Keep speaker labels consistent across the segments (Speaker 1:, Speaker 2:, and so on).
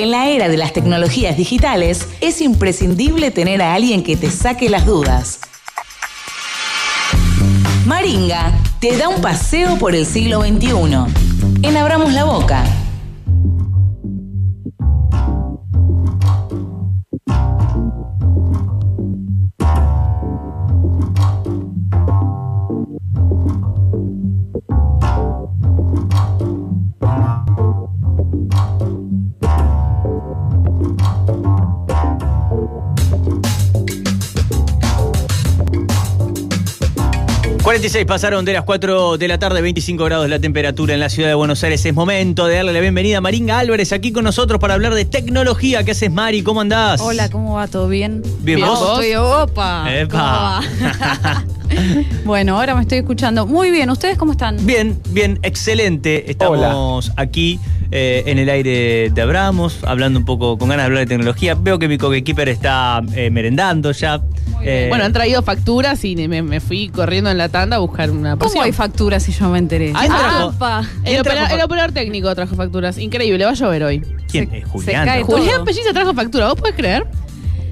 Speaker 1: En la era de las tecnologías digitales, es imprescindible tener a alguien que te saque las dudas. Maringa te da un paseo por el siglo XXI. En Abramos la Boca.
Speaker 2: ...46 pasaron de las 4 de la tarde, 25 grados la temperatura en la ciudad de Buenos Aires. Es momento de darle la bienvenida a Maringa Álvarez aquí con nosotros para hablar de tecnología. ¿Qué haces, Mari? ¿Cómo andás?
Speaker 3: Hola, ¿cómo va? ¿Todo bien?
Speaker 2: Bien, ¿vos?
Speaker 3: Estoy, opa.
Speaker 2: Epa.
Speaker 3: ¿Cómo bueno, ahora me estoy escuchando. Muy bien, ¿ustedes cómo están?
Speaker 2: Bien, bien, excelente. Estamos aquí eh, en el aire de Abramos, hablando un poco, con ganas de hablar de tecnología. Veo que mi coequiper está eh, merendando ya. Eh,
Speaker 4: Bueno, han traído facturas y me, me fui corriendo en la tanda a buscar una
Speaker 3: ¿Cómo
Speaker 4: porción.
Speaker 3: hay facturas si yo me enteré?
Speaker 2: ¿Quién trajo?
Speaker 3: Apa.
Speaker 4: El,
Speaker 2: ¿Quién
Speaker 4: opera-
Speaker 2: trajo
Speaker 4: el operador técnico trajo facturas. Increíble, va a llover hoy.
Speaker 2: ¿Quién?
Speaker 3: se-
Speaker 2: Eh,
Speaker 3: se
Speaker 2: Julián.
Speaker 3: cae.
Speaker 4: Julián Pelliza trajo factura, ¿vos podés creer?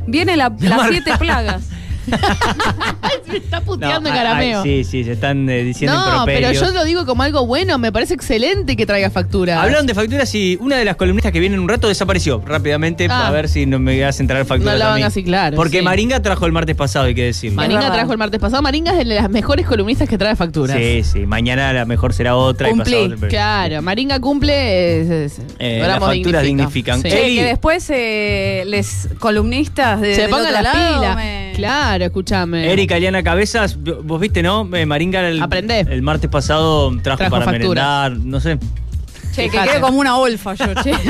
Speaker 3: Viene la- las siete plagas.
Speaker 4: Me está
Speaker 2: No,
Speaker 4: puteando en
Speaker 2: ay,
Speaker 4: carameo.
Speaker 2: sí, sí, se están eh, diciendo
Speaker 4: no, pero yo lo digo como algo bueno, me parece excelente que traiga facturas.
Speaker 2: Hablaron de facturas y una de las columnistas que viene en un rato desapareció rápidamente
Speaker 4: Ah.
Speaker 2: a ver si no me hacen traer facturas.
Speaker 4: No la van así, claro,
Speaker 2: Porque
Speaker 4: sí.
Speaker 2: Maringa trajo el martes pasado, hay que decirlo.
Speaker 4: Maringa trajo el martes pasado. Maringa es de las mejores columnistas que trae facturas.
Speaker 2: Sí, sí. Mañana a lo mejor será otra. y
Speaker 3: Cumplí.
Speaker 2: pasado otra, pero-
Speaker 4: Claro, Maringa cumple. es- es-
Speaker 2: Eh, las facturas
Speaker 4: dignifica.
Speaker 2: dignifican.
Speaker 4: Sí.
Speaker 3: Que después eh, les columnistas de
Speaker 4: Se pongan las pilas.
Speaker 3: me-
Speaker 4: Claro, escúchame.
Speaker 2: Erika Eliana Cabezas, vos viste, ¿no? Eh, Maringa el,
Speaker 4: Aprendé.
Speaker 2: el martes pasado trajo,
Speaker 4: Trajo
Speaker 2: para
Speaker 4: facturas.
Speaker 2: merendar, no sé.
Speaker 3: Che, que quede como una olfa yo, che.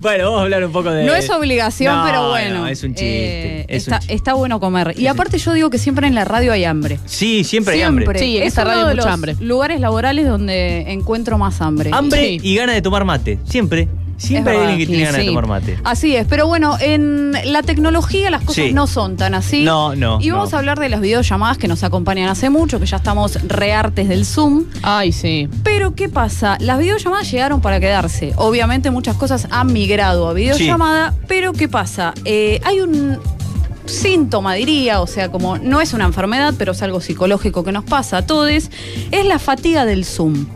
Speaker 2: Bueno, vamos a hablar un poco de.
Speaker 3: No es obligación,
Speaker 2: No,
Speaker 3: pero bueno.
Speaker 2: no, es un chiste.
Speaker 3: eh,
Speaker 2: es un
Speaker 3: está,
Speaker 2: chiste.
Speaker 3: está bueno comer. Y aparte yo digo que siempre en la radio hay hambre.
Speaker 2: Sí, siempre, hay hambre.
Speaker 4: Sí, en
Speaker 3: es
Speaker 4: esta radio hay mucha hambre.
Speaker 3: lugares laborales donde encuentro más hambre.
Speaker 2: Hambre
Speaker 4: Sí.
Speaker 2: y ganas de tomar mate. Siempre. Siempre
Speaker 3: Es
Speaker 2: hay alguien que
Speaker 4: sí,
Speaker 2: tiene ganas de
Speaker 4: sí.
Speaker 2: tomar mate.
Speaker 3: Así es, pero bueno, en la tecnología las cosas
Speaker 2: Sí.
Speaker 3: no son tan así.
Speaker 2: No, no,
Speaker 3: Y vamos
Speaker 2: no.
Speaker 3: a hablar de las videollamadas que nos acompañan hace mucho, que ya estamos reartes del Zoom.
Speaker 4: Ay, sí.
Speaker 3: Pero ¿qué pasa? Las videollamadas llegaron para quedarse. Obviamente muchas cosas han migrado a videollamada, pero ¿qué pasa? Eh, hay un síntoma, diría, o sea, como no es una enfermedad, pero es algo psicológico que nos pasa a todos, es la fatiga del Zoom.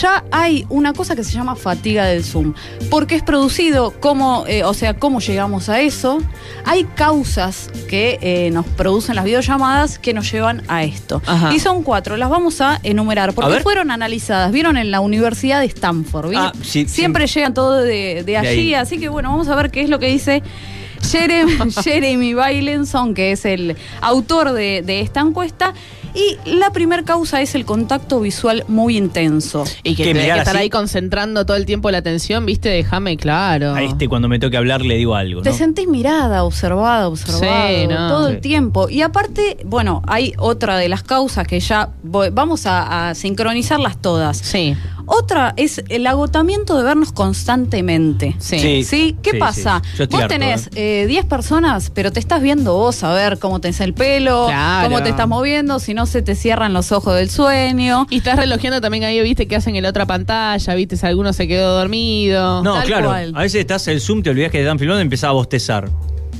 Speaker 3: Ya hay una cosa que se llama fatiga del Zoom, porque es producido, cómo, eh, o sea, cómo llegamos a eso. Hay causas que eh, nos producen las videollamadas que nos llevan a esto.
Speaker 4: Ajá.
Speaker 3: Y son cuatro, las vamos a enumerar,
Speaker 2: A
Speaker 3: porque
Speaker 2: ver.
Speaker 3: fueron analizadas, vieron en la Universidad de Stanford.
Speaker 2: Ah, sí,
Speaker 3: siempre llegan todo de, de allí, así que bueno, vamos a ver qué es lo que dice Jeremy, Jeremy Bailenson, que es el autor de, de esta encuesta. Y la primera causa es el contacto visual muy intenso.
Speaker 4: Y que
Speaker 2: Que
Speaker 4: tenés
Speaker 2: mirar
Speaker 4: que estar
Speaker 2: así.
Speaker 4: ahí concentrando todo el tiempo la atención, ¿viste? Déjame claro.
Speaker 2: A este cuando me toque hablar le digo algo.
Speaker 3: Te sentís mirada, observada, observado
Speaker 4: Sí, no.
Speaker 3: todo
Speaker 2: Sí.
Speaker 3: el tiempo. Y aparte, bueno, hay otra de las causas que ya voy- vamos a, a sincronizarlas todas.
Speaker 4: Sí,
Speaker 3: Otra es el agotamiento de vernos constantemente.
Speaker 4: sí.
Speaker 2: Sí.
Speaker 3: ¿Sí? ¿Qué
Speaker 2: Sí,
Speaker 3: pasa?
Speaker 2: sí. Yo estoy
Speaker 3: Vos
Speaker 2: harto,
Speaker 3: tenés
Speaker 2: ¿eh?
Speaker 3: eh, 10 personas, pero te estás viendo vos a ver cómo tenés el pelo,
Speaker 4: Claro.
Speaker 3: cómo te estás moviendo, si no se te cierran los ojos del sueño.
Speaker 4: Y estás relojeando también ahí, viste, que hacen en la otra pantalla, viste, si alguno se quedó dormido.
Speaker 2: No,
Speaker 3: Tal
Speaker 2: claro.
Speaker 3: cual.
Speaker 2: A veces estás en el Zoom, te olvidas que te están filmando y empezás a bostezar.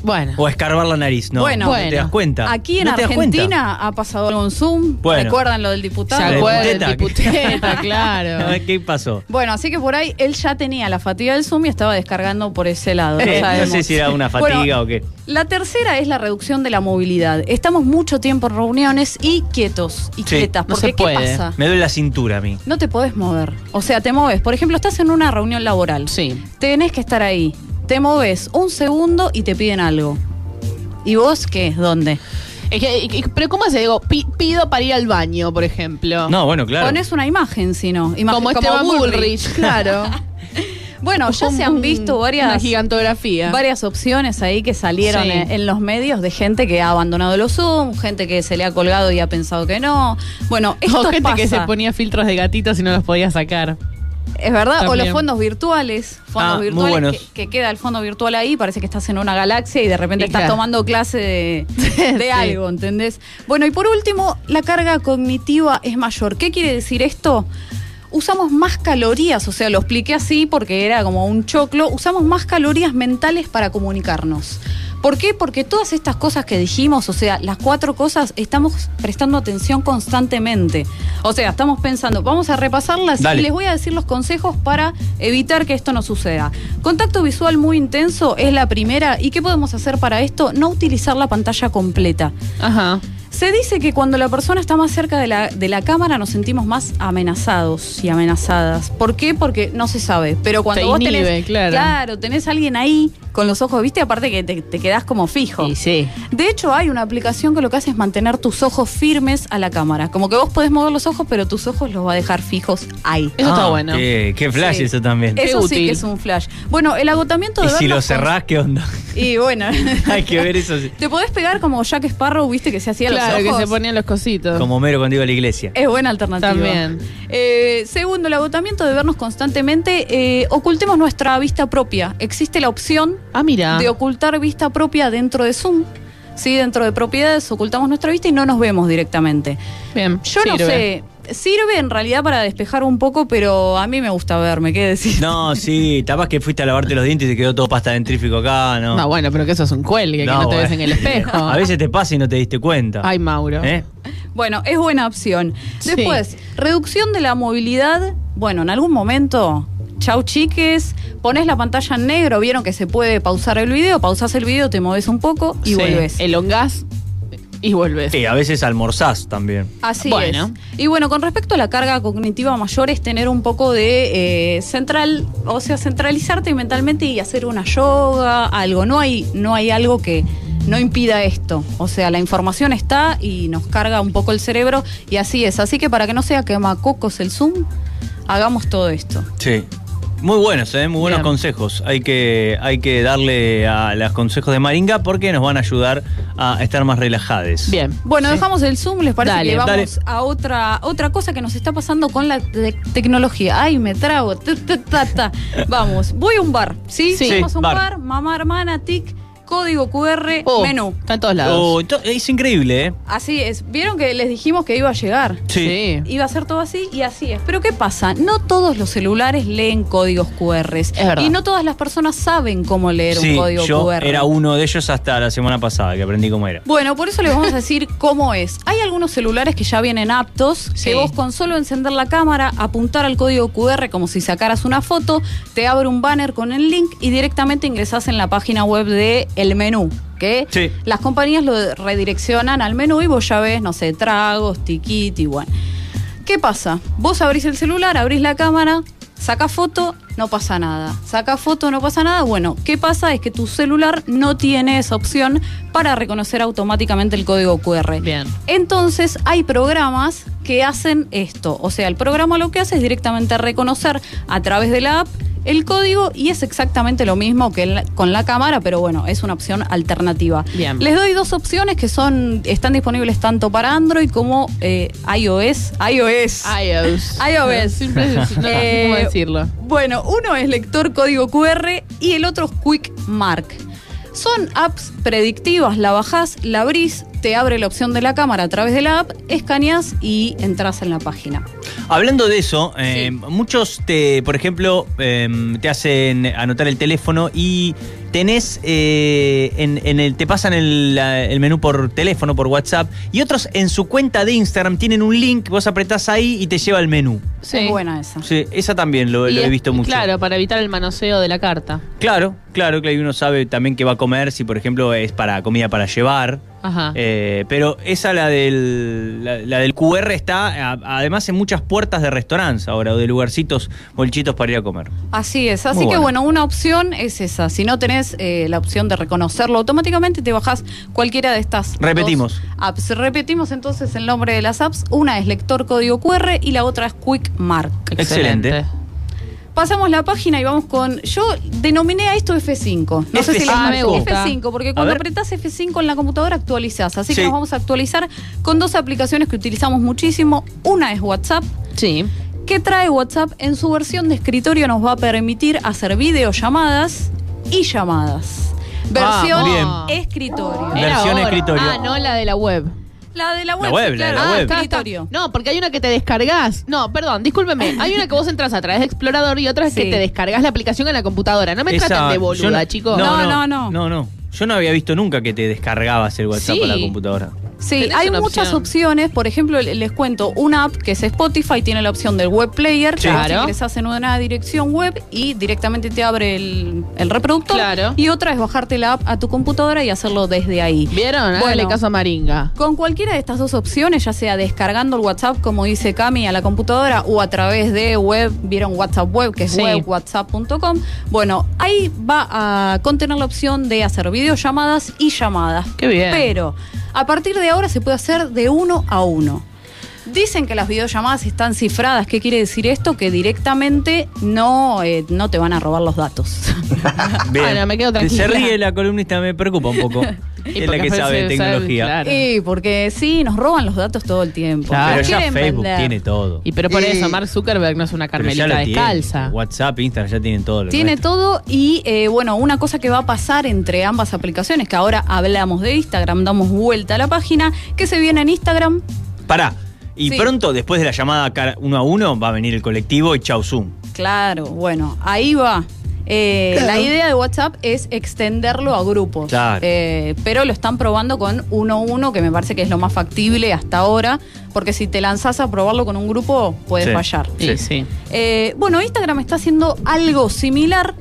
Speaker 4: Bueno.
Speaker 2: O a escarbar la nariz, ¿no?
Speaker 3: Bueno.
Speaker 2: no te das cuenta.
Speaker 3: Aquí en
Speaker 2: ¿No te das cuenta?
Speaker 3: Argentina ha pasado algo en Zoom.
Speaker 2: Bueno.
Speaker 3: ¿Recuerdan lo del
Speaker 4: ¿Se
Speaker 3: diputado?
Speaker 2: ¿De
Speaker 4: acuerdan del
Speaker 2: diputeta?
Speaker 4: diputeta? claro.
Speaker 2: ¿Qué pasó?
Speaker 3: Bueno, así que por ahí él ya tenía la fatiga del Zoom y estaba descargando por ese lado.
Speaker 2: Eh, no sé si era una
Speaker 3: Bueno,
Speaker 2: fatiga o qué.
Speaker 3: La tercera es la reducción de la movilidad. Estamos mucho tiempo en reuniones y quietos y
Speaker 2: Sí,
Speaker 3: quietas.
Speaker 4: no
Speaker 3: Porque
Speaker 4: se
Speaker 3: ¿qué pasa?
Speaker 2: Me duele la cintura a mí.
Speaker 3: No te podés mover. O sea, te moves. Por ejemplo, estás en una reunión laboral.
Speaker 4: Sí.
Speaker 3: Tenés que estar ahí. Te moves un segundo y te piden algo. ¿Y vos qué? ¿Dónde?
Speaker 4: Es que, pero ¿cómo hace? Digo, pi- pido para ir al baño, por ejemplo.
Speaker 2: No, bueno, claro.
Speaker 3: Pones una imagen, si no. Imagen-
Speaker 4: como Esteban Bullrich, claro.
Speaker 3: Bueno, ya se han visto
Speaker 4: Una
Speaker 3: varias,
Speaker 4: gigantografía.
Speaker 3: varias opciones ahí que salieron
Speaker 4: Sí.
Speaker 3: en, en los medios de gente que ha abandonado los Zoom, gente que se le ha colgado y ha pensado que no. Bueno, esto
Speaker 4: o gente que se ponía filtros de gatitos y no los podía sacar.
Speaker 3: Es verdad, o los fondos virtuales, fondos
Speaker 2: Ah,
Speaker 3: virtuales que, que queda el fondo virtual ahí, parece que estás en una galaxia y de repente
Speaker 4: Y
Speaker 3: estás
Speaker 4: claro.
Speaker 3: tomando clase de, de
Speaker 4: Sí.
Speaker 3: algo, ¿entendés? Bueno, y por último, la carga cognitiva es mayor. ¿Qué quiere decir esto? usamos más calorías, o sea, lo expliqué así porque era como un choclo, usamos más calorías mentales para comunicarnos. ¿Por qué? Porque todas estas cosas que dijimos, o sea, las cuatro cosas, estamos prestando atención constantemente. O sea, estamos pensando, vamos a repasarlas
Speaker 2: Dale.
Speaker 3: y les voy a decir los consejos para evitar que esto no suceda. Contacto visual muy intenso es la primera. ¿Y qué podemos hacer para esto? No utilizar la pantalla completa.
Speaker 4: Ajá.
Speaker 3: Se dice que cuando la persona está más cerca de la, de la cámara nos sentimos más amenazados y amenazadas. ¿Por qué? Porque no se sabe. Pero cuando
Speaker 4: Te
Speaker 3: vos
Speaker 4: inhibe,
Speaker 3: tenés,
Speaker 4: claro.
Speaker 3: tenés a alguien ahí con los ojos, viste, aparte que te, te quedás como fijo.
Speaker 4: Y sí.
Speaker 3: De hecho, hay una aplicación que lo que hace es mantener tus ojos firmes a la cámara. Como que vos podés mover los ojos, pero tus ojos los va a dejar fijos ahí.
Speaker 4: Eso está
Speaker 2: Ah,
Speaker 4: bueno.
Speaker 2: Qué, qué flash
Speaker 3: Sí.
Speaker 2: eso también.
Speaker 4: Qué
Speaker 3: Eso sí
Speaker 4: útil.
Speaker 3: que es un flash. Bueno, el agotamiento de
Speaker 2: y si lo cerrás, ¿qué onda?
Speaker 3: Y bueno.
Speaker 2: Hay que ver eso. sí.
Speaker 3: Te podés pegar como Jack Sparrow, viste, que se hacía
Speaker 4: Claro,
Speaker 3: los
Speaker 4: que
Speaker 3: ojos.
Speaker 4: se ponían los cositos.
Speaker 2: Como mero cuando iba a la iglesia.
Speaker 3: Es buena alternativa.
Speaker 4: También.
Speaker 3: Eh, segundo, el agotamiento de vernos constantemente. eh, ocultemos nuestra vista propia. Existe la opción
Speaker 4: Ah, mira.
Speaker 3: de ocultar vista propia dentro de Zoom. Sí, dentro de propiedades ocultamos nuestra vista y no nos vemos directamente.
Speaker 4: Bien.
Speaker 3: Yo no sé, sirve en realidad para despejar un poco, pero a mí me gusta verme, ¿qué decir?
Speaker 2: No, sí, capaz que fuiste a lavarte los dientes y te quedó todo pasta dentrífico acá, ¿no?
Speaker 4: No, bueno, pero que eso es un cuelgue, que no te
Speaker 2: bueno.
Speaker 4: ves en el espejo.
Speaker 2: A veces te pasa y no te diste cuenta.
Speaker 4: Ay, Mauro.
Speaker 2: ¿Eh?
Speaker 3: Bueno, es buena opción.
Speaker 4: Sí.
Speaker 3: Después, reducción de la movilidad. Bueno, en algún momento, chau chiques, pones la pantalla en negro, vieron que se puede pausar el video, pausás el video, te moves un poco y
Speaker 4: Sí.
Speaker 3: vuelves.
Speaker 4: Elongás y vuelves.
Speaker 2: Sí, a veces almorzás también.
Speaker 3: Así
Speaker 4: Bueno.
Speaker 3: es. Y bueno, con respecto a la carga cognitiva mayor es tener un poco de eh, central, o sea, centralizarte mentalmente y hacer una yoga, algo. No hay, no hay algo que no impida esto. O sea, la información está y nos carga un poco el cerebro y así es. Así que para que no sea quemacocos el Zoom, hagamos todo esto.
Speaker 2: Sí. Muy buenos, ¿eh? muy buenos
Speaker 4: Bien.
Speaker 2: consejos. Hay que, hay que darle a los consejos de Maringa porque nos van a ayudar a estar más relajados.
Speaker 4: Bien.
Speaker 3: Bueno, dejamos el Zoom, ¿les parece
Speaker 4: Dale,
Speaker 3: que vamos
Speaker 2: dale.
Speaker 3: a otra otra cosa que nos está pasando con la te- tecnología? Ay, me trago. Ta, ta, ta, ta. Vamos, voy a un bar, ¿sí?
Speaker 4: Sí.
Speaker 3: Vamos a un
Speaker 2: bar.
Speaker 3: bar, mamá, hermana, tic, código QR,
Speaker 4: Oh,
Speaker 3: menú.
Speaker 4: Está en todos lados.
Speaker 2: Oh, es increíble, ¿eh?
Speaker 3: Así es. ¿Vieron que les dijimos que iba a llegar?
Speaker 2: Sí.
Speaker 3: Iba a ser todo así y así es. Pero ¿qué pasa? No todos los celulares leen códigos QR.
Speaker 4: verdad.
Speaker 3: Y no todas las personas saben cómo leer
Speaker 2: Sí,
Speaker 3: un código
Speaker 2: yo
Speaker 3: QR.
Speaker 2: era uno de ellos hasta la semana pasada que aprendí cómo era.
Speaker 3: Bueno, por eso les vamos a decir cómo es. Hay algunos celulares que ya vienen aptos,
Speaker 4: Sí.
Speaker 3: que vos con solo encender la cámara, apuntar al código QR como si sacaras una foto, te abre un banner con el link y directamente ingresás en la página web de el menú. Que
Speaker 2: Sí.
Speaker 3: las compañías lo redireccionan al menú y vos ya ves, no sé, tragos, tiquiti, bueno. ¿Qué pasa? Vos abrís el celular, abrís la cámara, sacás foto, no pasa nada. Sacás foto, no pasa nada. Bueno, ¿qué pasa? Es que tu celular no tiene esa opción para reconocer automáticamente el código QR.
Speaker 4: Bien.
Speaker 3: Entonces hay programas que hacen esto. O sea, el programa lo que hace es directamente reconocer a través de la app el código y es exactamente lo mismo que la- con la cámara, pero bueno, es una opción alternativa.
Speaker 4: Bien.
Speaker 3: Les doy dos opciones que son están disponibles tanto para Android como eh, iOS. iOS.
Speaker 4: iOS.
Speaker 3: iOS.
Speaker 4: No sé cómo
Speaker 3: Eh,
Speaker 4: decirlo.
Speaker 3: Bueno, uno es lector código QR y el otro es Quick Mark. Son apps predictivas, la bajás, la abrís, te abre la opción de la cámara a través de la app, escaneás y entras en la página.
Speaker 2: Hablando de eso, eh, muchos te, por ejemplo, eh, te hacen anotar el teléfono y tenés eh, en, en el, te pasan el, la- el menú por teléfono, por WhatsApp, y otros en su cuenta de Instagram tienen un link, vos apretás ahí y te lleva al menú.
Speaker 3: Es buena esa.
Speaker 2: Sí, esa también lo,
Speaker 4: Y
Speaker 2: he visto mucho.
Speaker 4: Claro, para evitar el manoseo de la carta.
Speaker 2: Claro, claro, que uno sabe también qué va a comer, si por ejemplo es para comida para llevar.
Speaker 4: Ajá.
Speaker 2: Eh, pero esa, la del, la, la del QR, está a- además en muchas puertas de restaurantes ahora, o de lugarcitos, bolchitos para ir a comer.
Speaker 3: Así es, así
Speaker 2: Muy
Speaker 3: que
Speaker 2: buena.
Speaker 3: bueno, una opción es esa. Si no tenés eh, la opción de reconocerlo automáticamente, te bajás cualquiera de estas
Speaker 2: Repetimos.
Speaker 3: dos apps. Repetimos entonces el nombre de las apps. Una es lector código QR y la otra es Quick Mark.
Speaker 2: Excelente.
Speaker 3: Pasamos la página y vamos con. Yo denominé a esto F5. No sé si les
Speaker 2: F5.
Speaker 4: Ah, me gusta.
Speaker 3: F5, porque cuando apretás F5 en la computadora actualizás. Así
Speaker 2: Sí.
Speaker 3: que nos vamos a actualizar con dos aplicaciones que utilizamos muchísimo. Una es WhatsApp.
Speaker 4: Sí.
Speaker 3: que trae WhatsApp en su versión de escritorio nos va a permitir hacer videollamadas y llamadas. Versión
Speaker 2: muy bien.
Speaker 3: escritorio.
Speaker 2: Versión escritorio.
Speaker 4: Ah, no la de la web.
Speaker 3: La de la web,
Speaker 2: web,
Speaker 3: sí,
Speaker 2: la de
Speaker 3: claro.
Speaker 2: la
Speaker 3: Ah,
Speaker 2: web.
Speaker 4: No, porque hay una que te descargas. No, perdón, discúlpeme. Hay una que vos entras a través de Explorador y otra es que te descargas la aplicación en la computadora. No me
Speaker 2: Esa-
Speaker 4: traten de boluda,
Speaker 2: no-
Speaker 4: chicos.
Speaker 3: No,
Speaker 2: No,
Speaker 3: no,
Speaker 2: no,
Speaker 3: no.
Speaker 2: no. no. Yo no había visto nunca que te descargabas el WhatsApp
Speaker 4: Sí.
Speaker 2: a la computadora.
Speaker 3: Sí, hay muchas
Speaker 4: opción.
Speaker 3: opciones. Por ejemplo, le- les cuento, una app que es Spotify tiene la opción del web player, que
Speaker 4: Claro.
Speaker 3: vos ingresás en una dirección web y directamente te abre el, el reproductor.
Speaker 4: Claro.
Speaker 3: Y otra es bajarte la app a tu computadora y hacerlo desde ahí.
Speaker 4: ¿Vieron?
Speaker 3: Bueno.
Speaker 4: caso a Maringa.
Speaker 3: Con cualquiera de estas dos opciones, ya sea descargando el WhatsApp, como dice Cami, a la computadora o a través de web, vieron WhatsApp web, que es
Speaker 4: Sí.
Speaker 3: webwhatsapp.com. Bueno, ahí va a contener la opción de hacer videollamadas y llamadas.
Speaker 4: Qué bien.
Speaker 3: Pero a partir de ahora se puede hacer de uno a uno. Dicen que las videollamadas están cifradas. ¿Qué quiere decir esto? Que directamente no, eh, no te van a robar los datos.
Speaker 4: Bueno, me quedo tranquila.
Speaker 2: Se ríe la columnista, me preocupa un poco.
Speaker 4: Y
Speaker 2: es la que sabe tecnología.
Speaker 4: claro.
Speaker 3: Sí, porque sí, nos roban los datos todo el tiempo.
Speaker 4: Claro.
Speaker 2: Pero ya Facebook
Speaker 3: vender.
Speaker 2: tiene todo.
Speaker 4: Y pero por
Speaker 3: Y-
Speaker 4: eso, Mark Zuckerberg no es una
Speaker 2: Pero ya
Speaker 4: carmelita
Speaker 2: lo tiene.
Speaker 4: descalza.
Speaker 2: WhatsApp, Instagram, ya tienen todo. lo
Speaker 3: Tiene
Speaker 2: nuestro.
Speaker 3: todo y eh, bueno, una cosa que va a pasar entre ambas aplicaciones, que ahora hablamos de Instagram, damos vuelta a la página, que se viene en Instagram.
Speaker 2: Pará. Y
Speaker 3: Sí.
Speaker 2: pronto, después de la llamada cara- uno a uno, va a venir el colectivo y chau Zoom.
Speaker 3: Claro, bueno, ahí va. Eh, La idea de WhatsApp es extenderlo a grupos.
Speaker 2: Claro.
Speaker 3: Eh, pero lo están probando con uno a uno, que me parece que es lo más factible hasta ahora, porque si te lanzás a probarlo con un grupo, puedes
Speaker 2: Sí.
Speaker 3: fallar.
Speaker 4: Sí, sí.
Speaker 3: Eh, bueno, Instagram está haciendo algo similar.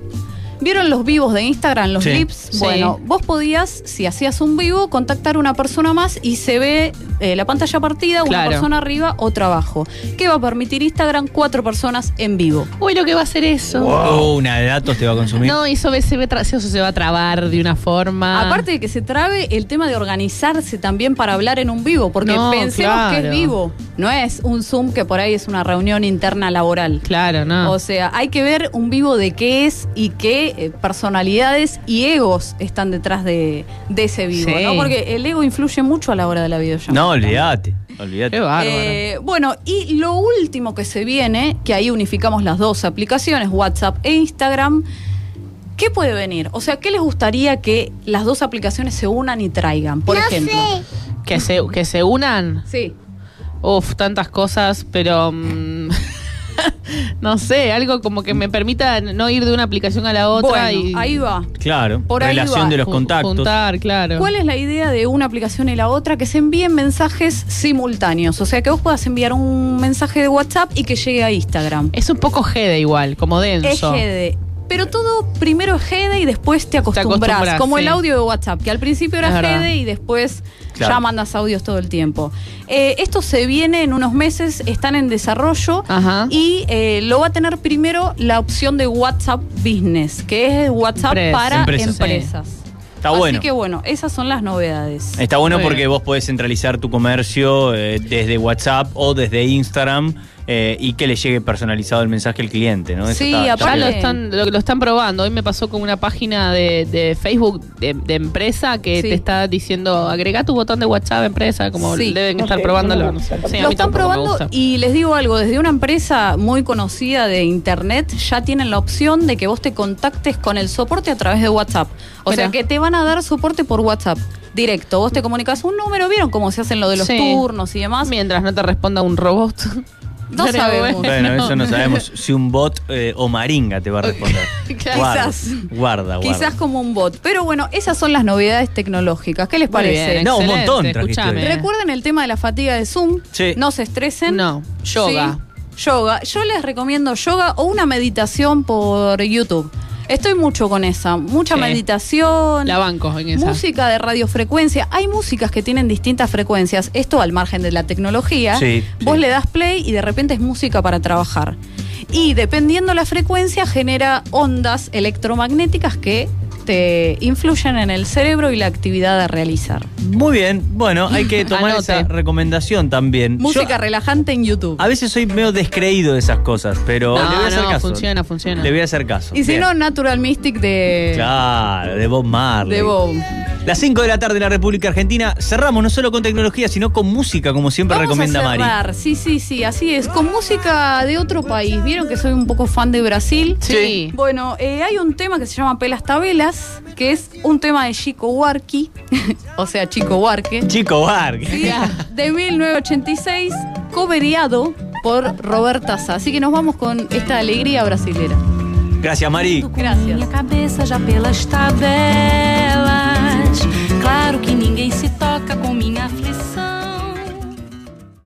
Speaker 3: ¿Vieron los vivos de Instagram, los
Speaker 2: Sí.
Speaker 3: lips?
Speaker 4: Sí.
Speaker 3: Bueno, vos podías, si hacías un vivo, contactar a una persona más y se ve eh, la pantalla partida, una persona arriba, otra abajo. ¿Qué va a permitir Instagram? Cuatro personas en vivo.
Speaker 4: Uy, lo que va a hacer eso.
Speaker 2: Oh, una de datos te va a consumir.
Speaker 4: No, y eso, se, ve eso se va a trabar de una forma.
Speaker 3: Aparte de que se trabe el tema de organizarse también para hablar en un vivo, porque
Speaker 4: No,
Speaker 3: pensemos que es vivo, no es un Zoom que por ahí es una reunión interna laboral.
Speaker 4: Claro, no.
Speaker 3: O sea, hay que ver un vivo de qué es y qué eh, personalidades y egos están detrás de, de ese vivo,
Speaker 4: Sí.
Speaker 3: ¿no? Porque el ego influye mucho a la hora de la videollamada.
Speaker 2: No, olvídate. Olvídate.
Speaker 4: Qué bárbaro.
Speaker 3: Eh, bueno, y lo último que se viene, que ahí unificamos las dos aplicaciones, WhatsApp e Instagram, ¿qué puede venir? O sea, ¿qué les gustaría que las dos aplicaciones se unan y traigan? Por ejemplo.
Speaker 4: que, se, que se unan.
Speaker 3: Sí.
Speaker 4: Uf, tantas cosas, pero. mm, no sé, algo como que me permita no ir de una aplicación a la otra
Speaker 3: Bueno,
Speaker 4: y.
Speaker 3: ahí va.
Speaker 2: Claro.
Speaker 3: Por ahí
Speaker 2: Relación
Speaker 3: va.
Speaker 2: de los contactos.
Speaker 4: Juntar, claro.
Speaker 3: ¿Cuál es la idea de una aplicación y la otra? Que se envíen mensajes simultáneos. O sea, que vos puedas enviar un mensaje de WhatsApp y que llegue a Instagram.
Speaker 4: Es un poco GD igual, como
Speaker 3: Es
Speaker 4: denso.
Speaker 3: Pero todo primero es GD y después te acostumbras.
Speaker 4: acostumbras,
Speaker 3: como el audio de WhatsApp, que al principio era. GD y después
Speaker 2: Claro.
Speaker 3: ya mandas audios todo el tiempo. Eh, esto se viene en unos meses, están en desarrollo
Speaker 4: Ajá.
Speaker 3: y eh, lo va a tener primero la opción de WhatsApp Business, que es WhatsApp
Speaker 4: Empresa.
Speaker 3: para
Speaker 2: Empresas.
Speaker 3: empresas.
Speaker 2: Está
Speaker 3: Así
Speaker 2: bueno.
Speaker 3: que bueno, esas son las novedades.
Speaker 2: Está bueno
Speaker 4: Muy
Speaker 2: porque
Speaker 4: bien.
Speaker 2: vos podés centralizar tu comercio eh, desde WhatsApp o desde Instagram eh, y que le llegue personalizado el mensaje al cliente, ¿no? Eso
Speaker 3: Sí,
Speaker 2: está-
Speaker 3: aparte-
Speaker 4: Ya lo están, lo, lo están probando. Hoy me pasó con una página de, de Facebook de, de empresa que
Speaker 3: Sí.
Speaker 4: te está diciendo agrega tu botón de WhatsApp empresa, como
Speaker 3: Sí.
Speaker 4: deben estar probándolo. no sé. Sí, a
Speaker 3: lo están probando y les digo algo, desde una empresa muy conocida de internet ya tienen la opción de que vos te contactes con el soporte a través de WhatsApp. O sea que te van a dar soporte por WhatsApp directo. Vos te comunicas un número, ¿vieron cómo se hacen lo de los
Speaker 4: Sí.
Speaker 3: turnos y demás?
Speaker 4: Mientras no te responda un robot.
Speaker 3: No
Speaker 4: Pero
Speaker 3: sabemos.
Speaker 2: Bueno, eso no sabemos si un bot eh, o Maringa te va a responder.
Speaker 4: Claro.
Speaker 2: Guarda,
Speaker 3: Quizás.
Speaker 2: Guarda, guarda.
Speaker 3: Quizás como un bot. Pero bueno, esas son las novedades tecnológicas. ¿Qué les
Speaker 4: Muy
Speaker 3: parece?
Speaker 4: bien,
Speaker 2: No, un montón hoy.
Speaker 3: Recuerden el tema de la fatiga de Zoom.
Speaker 2: Sí.
Speaker 3: No se estresen.
Speaker 4: No, yoga.
Speaker 3: Sí, yoga. Yo les recomiendo yoga o una meditación por YouTube. Estoy mucho con esa. Mucha
Speaker 4: Sí.
Speaker 3: meditación.
Speaker 4: La banco en esa.
Speaker 3: Música de radiofrecuencia. Hay músicas que tienen distintas frecuencias. Esto al margen de la tecnología.
Speaker 2: Sí,
Speaker 3: Vos
Speaker 2: sí.
Speaker 3: le das play y de repente es música para trabajar. Y dependiendo la frecuencia genera ondas electromagnéticas que te influyen en el cerebro y la actividad a realizar.
Speaker 2: Muy bien, bueno, hay que tomar
Speaker 4: Anote.
Speaker 2: esa recomendación también.
Speaker 3: Música
Speaker 2: Yo
Speaker 3: relajante en YouTube.
Speaker 2: a veces soy medio descreído de esas cosas, pero
Speaker 4: No,
Speaker 2: le voy a hacer
Speaker 4: no,
Speaker 2: caso.
Speaker 4: funciona, funciona.
Speaker 2: Le voy a hacer caso.
Speaker 3: Y si
Speaker 2: Bien.
Speaker 3: no, Natural Mystic de,
Speaker 2: Claro, de Bob Marley.
Speaker 3: de Bob.
Speaker 2: Las 5 de la tarde en la República Argentina. Cerramos no solo con tecnología, sino con música, como siempre
Speaker 3: Vamos
Speaker 2: recomienda
Speaker 3: a
Speaker 2: Mari.
Speaker 3: cerrar. Sí, sí, sí, así es. Con música de otro país. ¿Vieron que soy un poco fan de Brasil?
Speaker 4: Sí.
Speaker 3: Bueno, eh, hay un tema que se llama Pelas Tabelas, que es un tema de Chico Huarqui, o sea, Chico Huarque,
Speaker 2: Chico Vargas.
Speaker 3: ¿sí? de 1986, coveriado por Roberta Sá. Así que nos vamos con esta alegría brasilera.
Speaker 2: Gracias, Mari.
Speaker 3: Gracias.
Speaker 5: Claro que ninguém se toca com minha aflição.